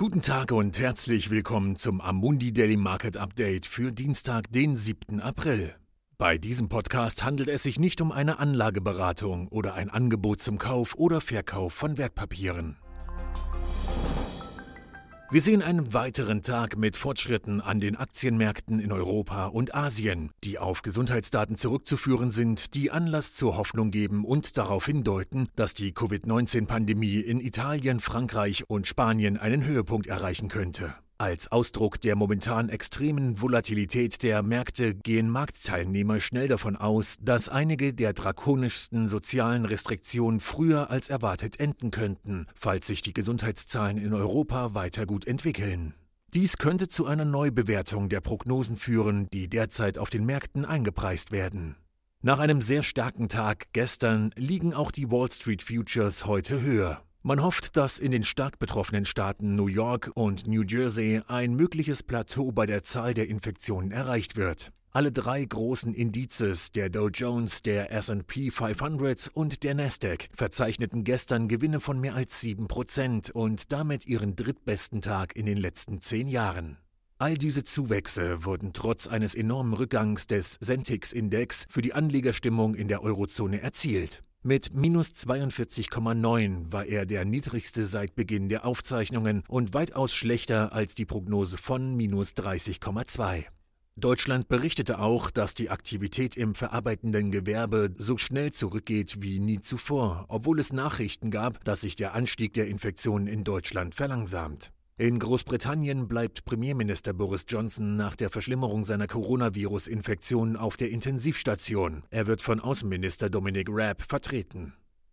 Guten Tag und herzlich willkommen zum Amundi Daily Market Update für Dienstag, den 7. April. Bei diesem Podcast handelt es sich nicht um eine Anlageberatung oder ein Angebot zum Kauf oder Verkauf von Wertpapieren. Wir sehen einen weiteren Tag mit Fortschritten an den Aktienmärkten in Europa und Asien, die auf Gesundheitsdaten zurückzuführen sind, die Anlass zur Hoffnung geben und darauf hindeuten, dass die Covid-19-Pandemie in Italien, Frankreich und Spanien einen Höhepunkt erreichen könnte. Als Ausdruck der momentan extremen Volatilität der Märkte gehen Marktteilnehmer schnell davon aus, dass einige der drakonischsten sozialen Restriktionen früher als erwartet enden könnten, falls sich die Gesundheitszahlen in Europa weiter gut entwickeln. Dies könnte zu einer Neubewertung der Prognosen führen, die derzeit auf den Märkten eingepreist werden. Nach einem sehr starken Tag gestern liegen auch die Wall Street Futures heute höher. Man hofft, dass in den stark betroffenen Staaten New York und New Jersey ein mögliches Plateau bei der Zahl der Infektionen erreicht wird. Alle drei großen Indizes, der Dow Jones, der SP 500 und der Nasdaq, verzeichneten gestern Gewinne von mehr als 7% und damit ihren drittbesten Tag in den letzten zehn Jahren. All diese Zuwächse wurden trotz eines enormen Rückgangs des Sentix-Index für die Anlegerstimmung in der Eurozone erzielt. Mit minus 42,9 war er der niedrigste seit Beginn der Aufzeichnungen und weitaus schlechter als die Prognose von minus 30,2. Deutschland berichtete auch, dass die Aktivität im verarbeitenden Gewerbe so schnell zurückgeht wie nie zuvor, obwohl es Nachrichten gab, dass sich der Anstieg der Infektionen in Deutschland verlangsamt. In Großbritannien bleibt Premierminister Boris Johnson nach der Verschlimmerung seiner Coronavirus-Infektion auf der Intensivstation. Er wird von Außenminister Dominic Raab vertreten.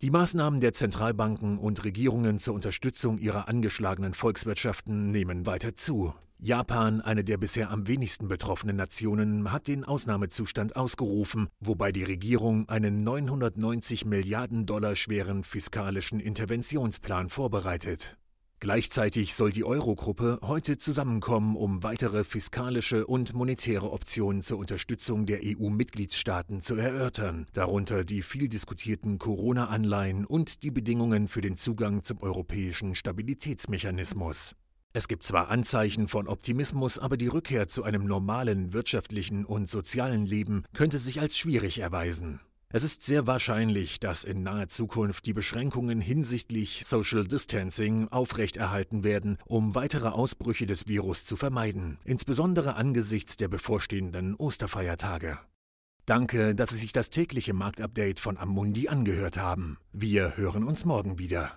Die Maßnahmen der Zentralbanken und Regierungen zur Unterstützung ihrer angeschlagenen Volkswirtschaften nehmen weiter zu. Japan, eine der bisher am wenigsten betroffenen Nationen, hat den Ausnahmezustand ausgerufen, wobei die Regierung einen 990 Milliarden Dollar schweren fiskalischen Interventionsplan vorbereitet. Gleichzeitig soll die Eurogruppe heute zusammenkommen, um weitere fiskalische und monetäre Optionen zur Unterstützung der EU-Mitgliedstaaten zu erörtern, darunter die viel diskutierten Corona-Anleihen und die Bedingungen für den Zugang zum europäischen Stabilitätsmechanismus. Es gibt zwar Anzeichen von Optimismus, aber die Rückkehr zu einem normalen wirtschaftlichen und sozialen Leben könnte sich als schwierig erweisen. Es ist sehr wahrscheinlich, dass in naher Zukunft die Beschränkungen hinsichtlich Social Distancing aufrechterhalten werden, um weitere Ausbrüche des Virus zu vermeiden, insbesondere angesichts der bevorstehenden Osterfeiertage. Danke, dass Sie sich das tägliche Marktupdate von Amundi angehört haben. Wir hören uns morgen wieder.